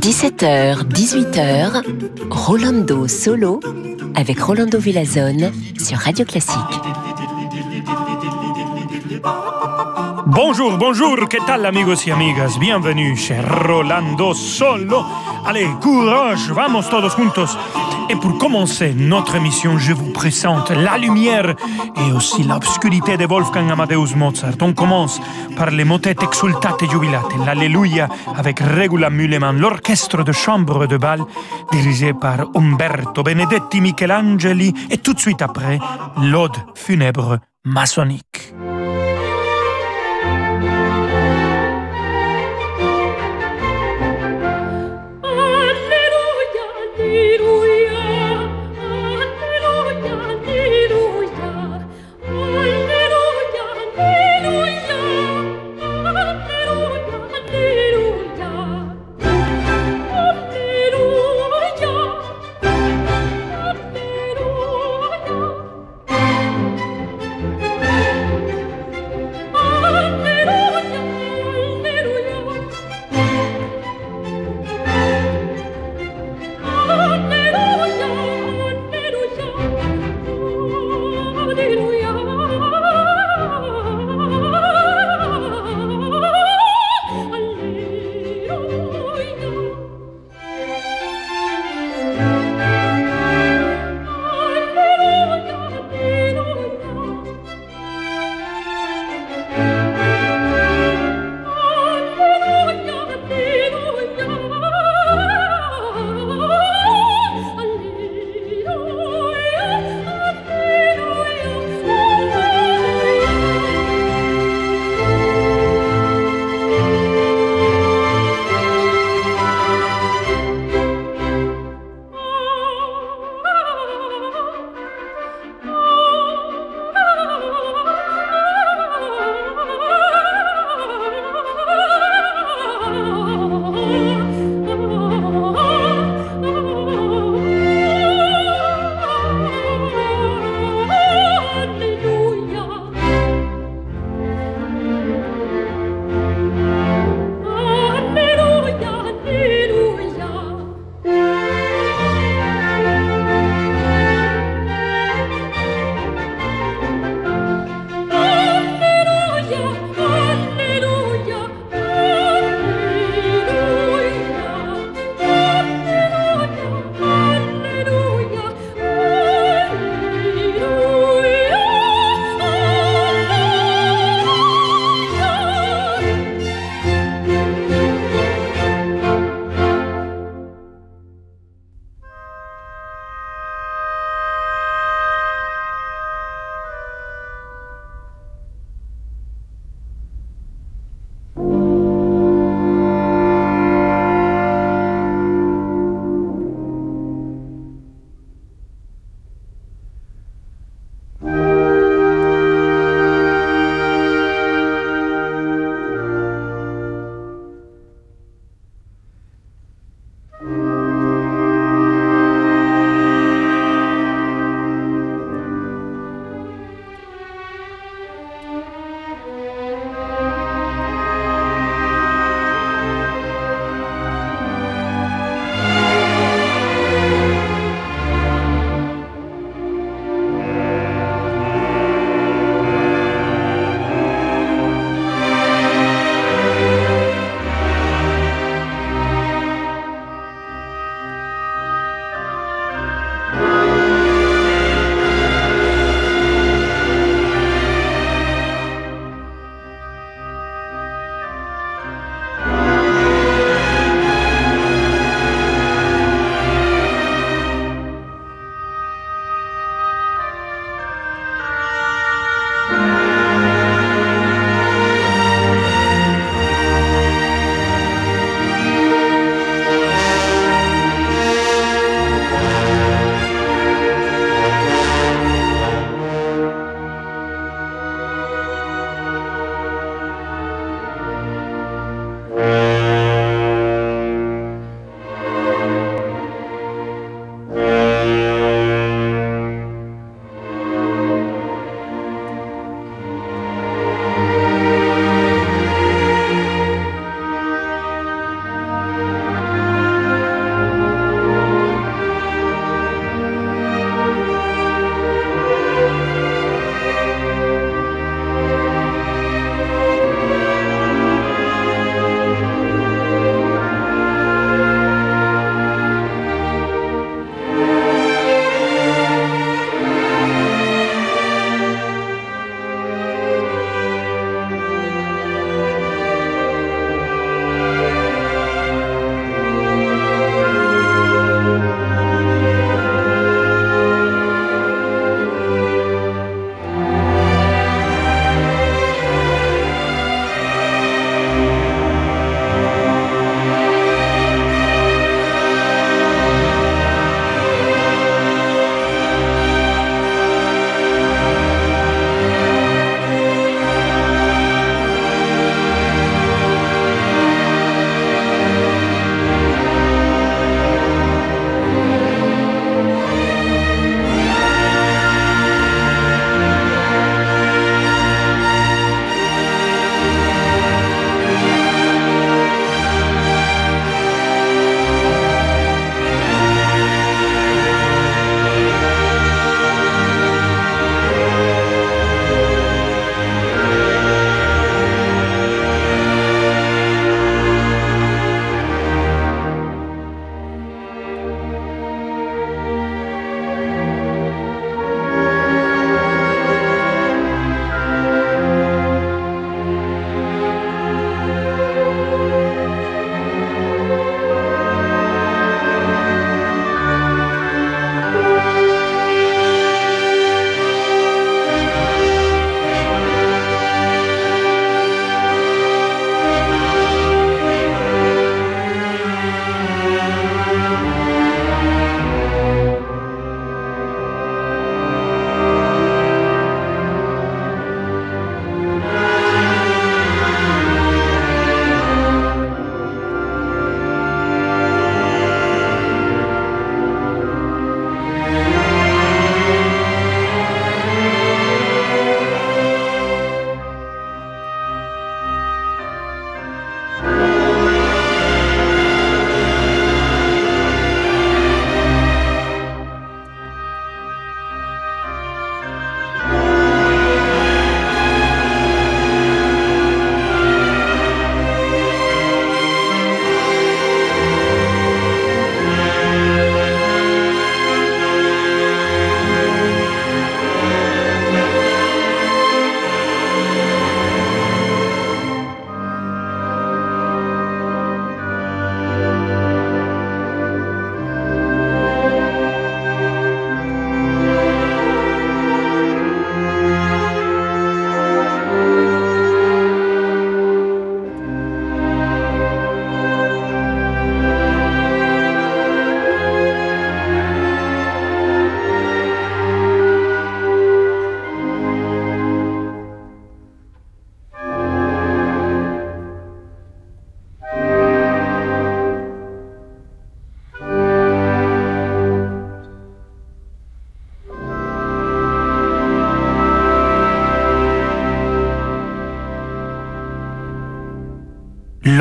17h, 18h, Rolando Solo avec Rolando Villazone sur Radio Classique. Bonjour, bonjour, ¿qué tal amigos y amigas? Bienvenue chez Rolando Solo. Allez, courage, vamos todos juntos. Et pour commencer notre émission, je vous présente la lumière et aussi l'obscurité de Wolfgang Amadeus Mozart. On commence par les motettes exultate jubilate, l'Alleluia avec Regula Müllemann, l'orchestre de chambre de bal dirigé par Umberto Benedetti Michelangeli et tout de suite après, l'Ode funèbre maçonnique.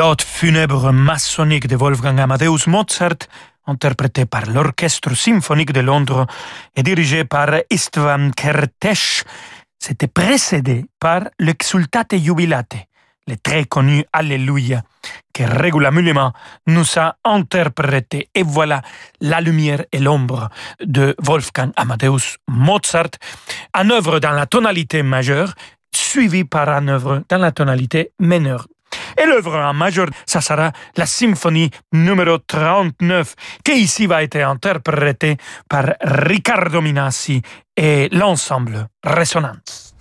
L'hôte funèbre maçonnique de Wolfgang Amadeus Mozart, interprété par l'Orchestre symphonique de Londres et dirigé par Istvan Kertész, c'était précédé par l'Exultate Jubilate, le très connu Alléluia, que régulièrement nous a interprété. Et voilà la lumière et l'ombre de Wolfgang Amadeus Mozart, en œuvre dans la tonalité majeure, suivi par un œuvre dans la tonalité mineure. Et l'œuvre en majeur, ça sera la symphonie numéro 39, qui ici va être interprétée par Riccardo Minassi et l'ensemble Résonance.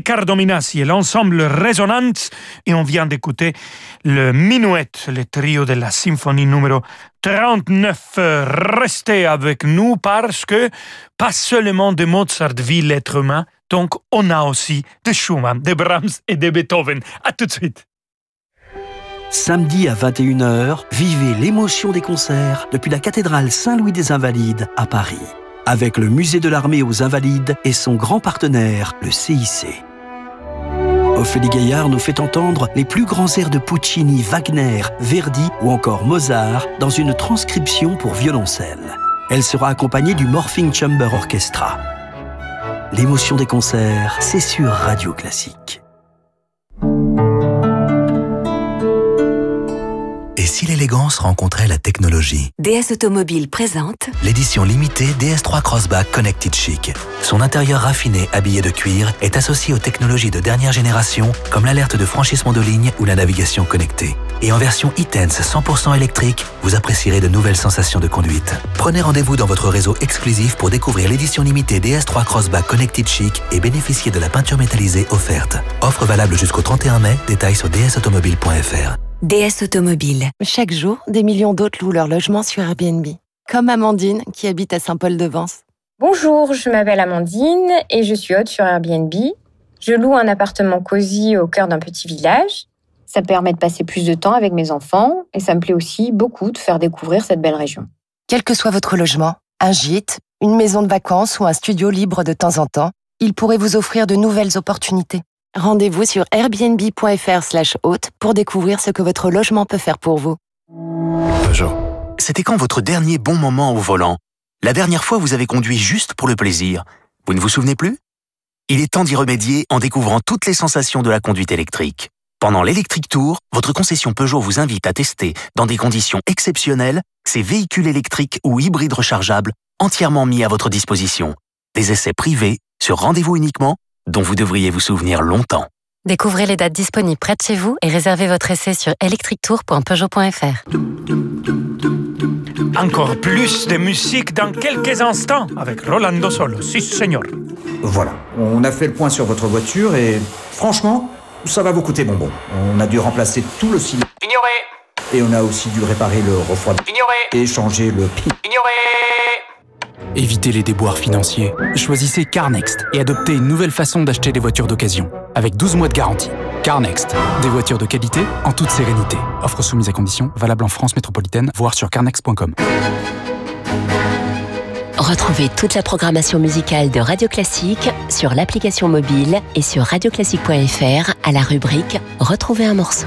Riccardo Minassi et l'ensemble Résonance et on vient d'écouter le Minuet, le trio de la symphonie numéro 39. Restez avec nous parce que pas seulement de Mozart vit l'être humain, donc on a aussi de Schumann, de Brahms et de Beethoven. À tout de suite. Samedi à 21h, vivez l'émotion des concerts depuis la cathédrale Saint-Louis des Invalides à Paris, avec le Musée de l'Armée aux Invalides et son grand partenaire, le CIC. Ophélie Gaillard nous fait entendre les plus grands airs de Puccini, Wagner, Verdi ou encore Mozart dans une transcription pour violoncelle. Elle sera accompagnée du Morphing Chamber Orchestra. L'émotion des concerts, c'est sur Radio Classique. Si l'élégance rencontrait la technologie DS Automobile présente L'édition limitée DS3 Crossback Connected Chic. Son intérieur raffiné, habillé de cuir, est associé aux technologies de dernière génération, comme l'alerte de franchissement de ligne ou la navigation connectée. Et en version e-Tense 100% électrique, vous apprécierez de nouvelles sensations de conduite. Prenez rendez-vous dans votre réseau exclusif pour découvrir l'édition limitée DS3 Crossback Connected Chic et bénéficier de la peinture métallisée offerte. Offre valable jusqu'au 31 mai, détails sur dsautomobile.fr. DS Automobile. Chaque jour, des millions d'autres louent leur logement sur Airbnb. Comme Amandine, qui habite à Saint-Paul-de-Vence. Bonjour, je m'appelle Amandine et je suis hôte sur Airbnb. Je loue un appartement cosy au cœur d'un petit village. Ça permet de passer plus de temps avec mes enfants et ça me plaît aussi beaucoup de faire découvrir cette belle région. Quel que soit votre logement, un gîte, une maison de vacances ou un studio libre de temps en temps, il pourrait vous offrir de nouvelles opportunités. Rendez-vous sur airbnb.fr/slash hôte pour découvrir ce que votre logement peut faire pour vous. Peugeot. C'était quand votre dernier bon moment au volant? La dernière fois, vous avez conduit juste pour le plaisir. Vous ne vous souvenez plus? Il est temps d'y remédier en découvrant toutes les sensations de la conduite électrique. Pendant l'Electric Tour, votre concession Peugeot vous invite à tester, dans des conditions exceptionnelles, ces véhicules électriques ou hybrides rechargeables entièrement mis à votre disposition. Des essais privés, sur rendez-vous uniquement, dont vous devriez vous souvenir longtemps. Découvrez les dates disponibles près de chez vous et réservez votre essai sur electrictour.peugeot.fr. Encore plus de musique dans quelques instants avec Rolando Solo. Si, señor. Voilà, on a fait le point sur votre voiture et franchement, ça va vous coûter bonbon. On a dû remplacer tout le cylindre. Ignoré Et on a aussi dû réparer le refroidissement. Ignoré Et changer le pi. Ignoré Évitez les déboires financiers. Choisissez CarNext et adoptez une nouvelle façon d'acheter des voitures d'occasion, avec 12 mois de garantie. CarNext, des voitures de qualité en toute sérénité. Offre soumise à conditions, valable en France métropolitaine, voire sur carnext.com. Retrouvez toute la programmation musicale de Radio Classique sur l'application mobile et sur radioclassique.fr à la rubrique Retrouver un morceau.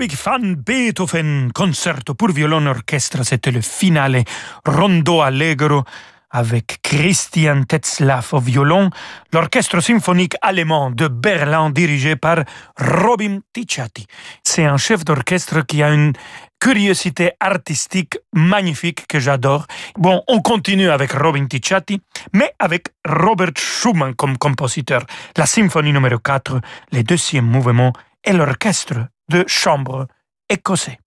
Ludwig van Beethoven, concerto pour violon orchestre, c'était le finale Rondo Allegro avec Christian Tetzlaff au violon, l'orchestre symphonique allemand de Berlin dirigé par Robin Ticciati. C'est un chef d'orchestre qui a une curiosité artistique magnifique que j'adore. Bon, on continue avec Robin Ticciati, mais avec Robert Schumann comme compositeur. La symphonie numéro 4, le deuxième mouvement et l'orchestre de chambre écossais.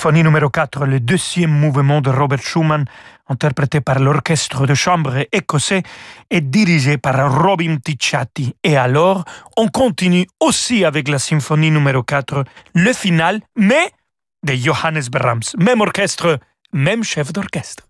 Symphonie numéro 4, le deuxième mouvement de Robert Schumann, interprété par l'orchestre de chambre écossais et dirigé par Robin Ticciati. Et alors, on continue aussi avec la symphonie numéro 4, le final, mais de Johannes Brahms. Même orchestre, même chef d'orchestre. «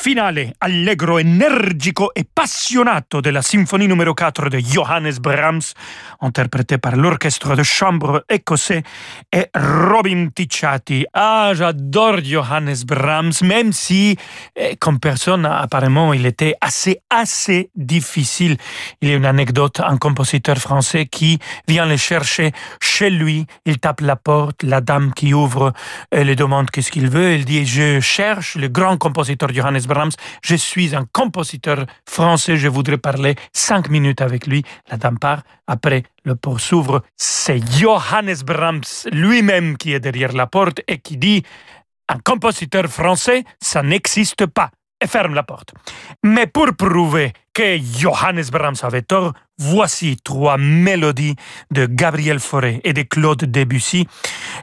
finale allegro, energico e appassionato della Symphonie numéro 4 de Johannes Brahms, interprété par l'orchestre de chambre écossais et Robin Ticciati. Ah, j'adore Johannes Brahms, même si, eh, comme personne, apparemment, il était assez, assez difficile. Il y a une anecdote, un compositeur français qui vient le chercher chez lui, il tape la porte, la dame qui ouvre elle lui demande qu'est-ce qu'il veut, il dit, je cherche le grand compositeur Johannes Je suis un compositeur français. Je voudrais parler cinq minutes avec lui. La dame part. Après, le port s'ouvre. C'est Johannes Brahms lui-même qui est derrière la porte et qui dit un compositeur français, ça n'existe pas et ferme la porte. Mais pour prouver que Johannes Brahms avait tort, voici trois mélodies de Gabriel Fauré et de Claude Debussy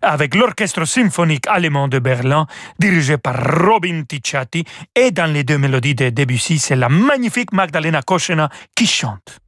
avec l'orchestre symphonique allemand de Berlin dirigé par Robin Ticciati et dans les deux mélodies de Debussy, c'est la magnifique Magdalena Koschena qui chante.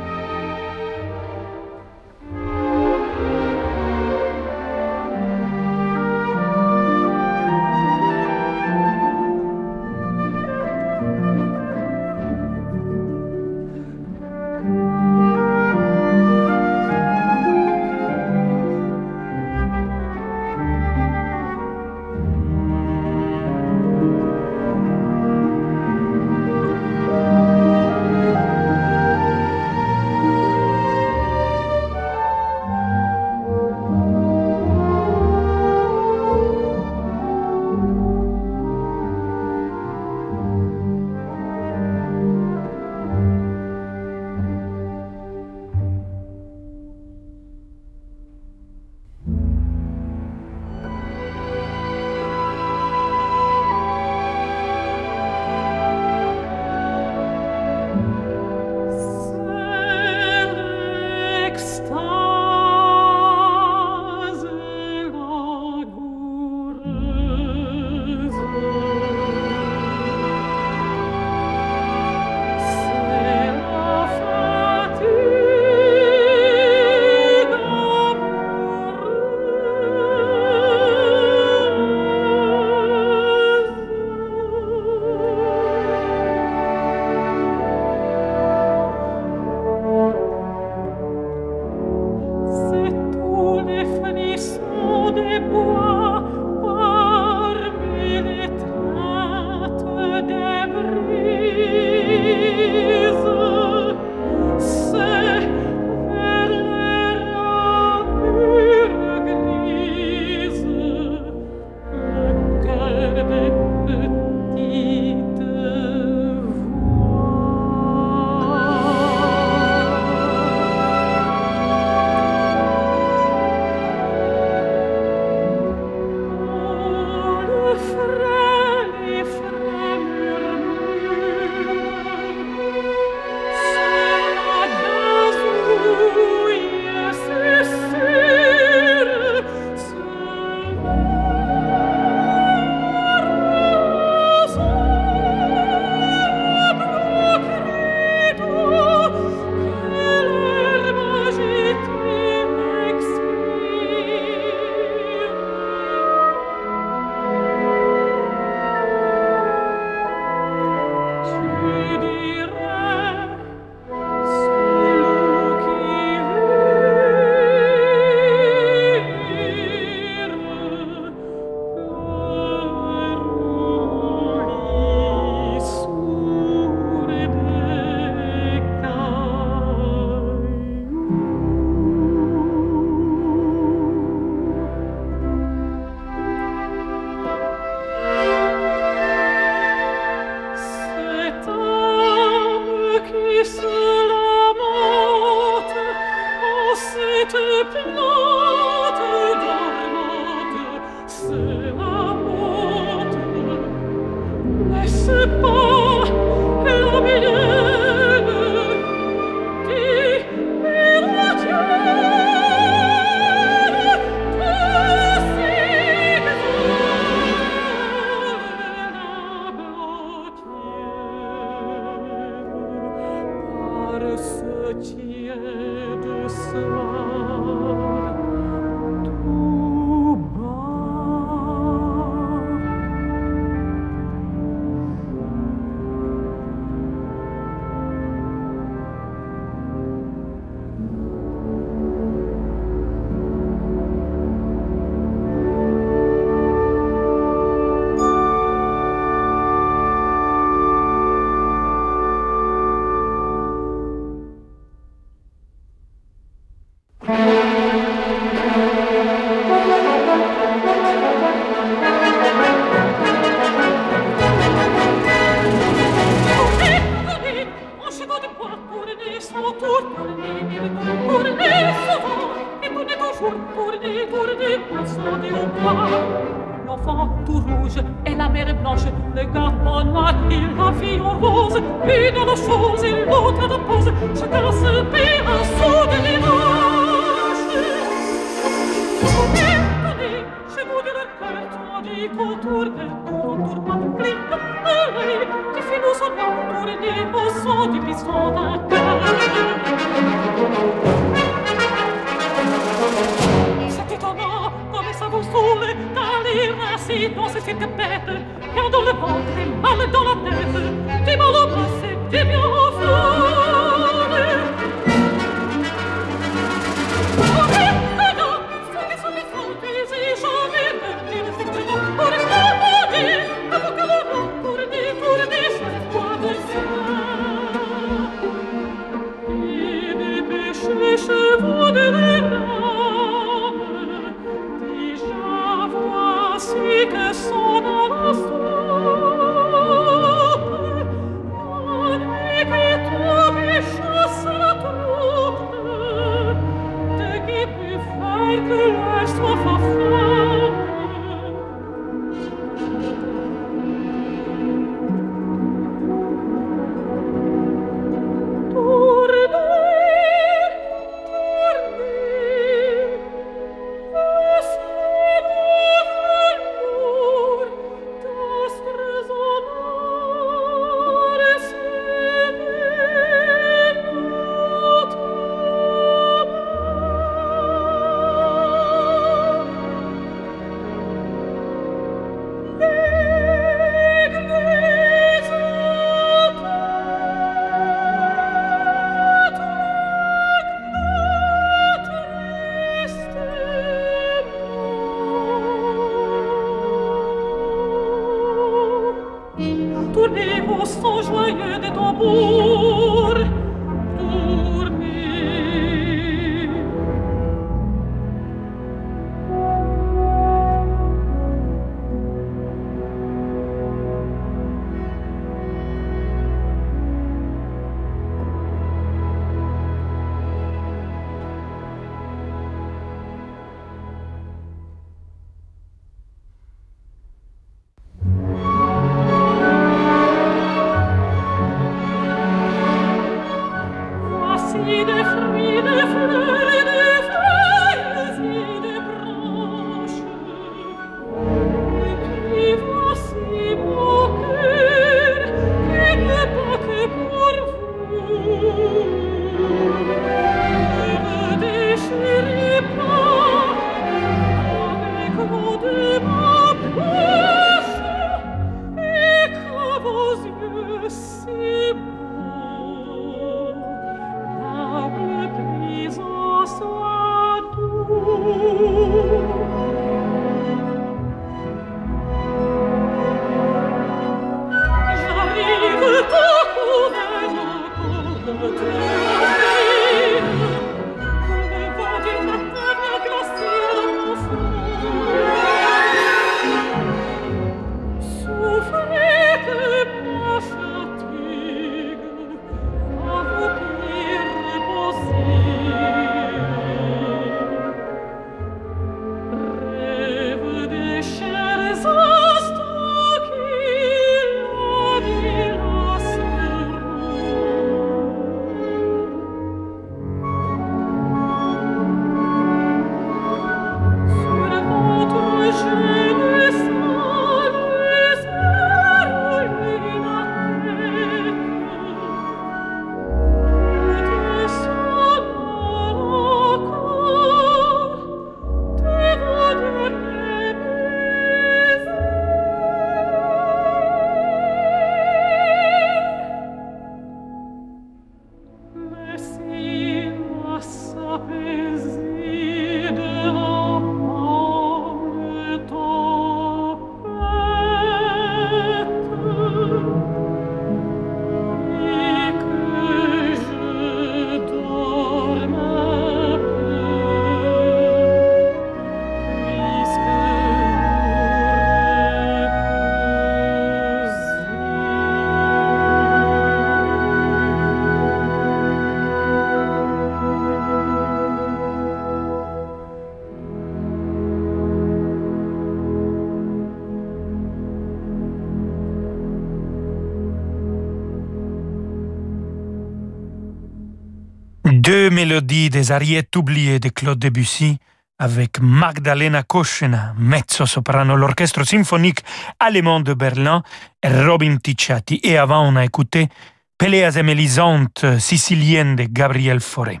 Deux mélodies des ariettes oubliées de Claude Debussy avec Magdalena Koschena, mezzo-soprano, l'orchestre symphonique allemand de Berlin et Robin Ticciati. Et avant, on a écouté Péléas et Mélisande, sicilienne de Gabriel Fauré.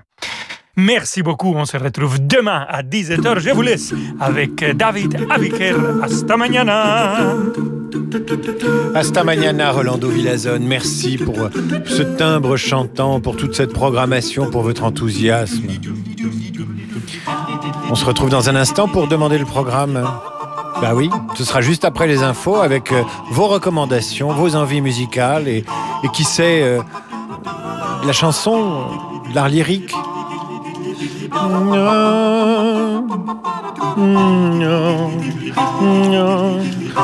Merci beaucoup. On se retrouve demain à 17h. Je vous laisse avec David Abiker. Hasta mañana. Hasta mañana, Rolando Villazone. Merci pour ce timbre chantant, pour toute cette programmation, pour votre enthousiasme. On se retrouve dans un instant pour demander le programme. Bah oui, ce sera juste après les infos avec euh, vos recommandations, vos envies musicales et, qui sait, euh, la chanson, l'art lyrique.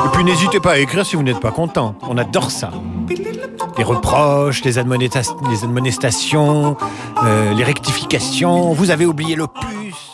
Et puis n'hésitez pas à écrire si vous n'êtes pas content. On adore ça. Les reproches, les, admonestations, euh, les rectifications. Vous avez oublié l'opus.